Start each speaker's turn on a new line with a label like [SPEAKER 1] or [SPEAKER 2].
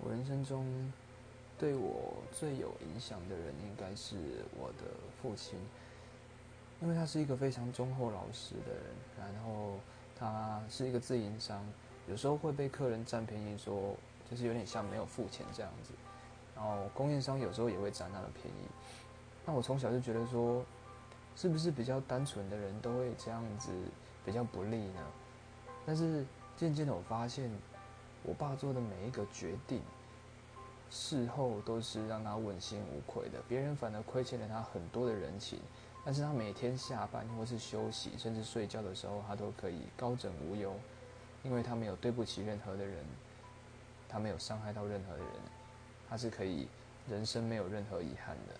[SPEAKER 1] 我人生中对我最有影响的人，应该是我的父亲，因为他是一个非常忠厚老实的人，然后他是一个自营商，有时候会被客人占便宜，说就是有点像没有付钱这样子，然后供应商有时候也会占他的便宜，那我从小就觉得说，是不是比较单纯的人都会这样子比较不利呢？但是渐渐的我发现。我爸做的每一个决定，事后都是让他问心无愧的。别人反而亏欠了他很多的人情，但是他每天下班或是休息，甚至睡觉的时候，他都可以高枕无忧，因为他没有对不起任何的人，他没有伤害到任何的人，他是可以人生没有任何遗憾的。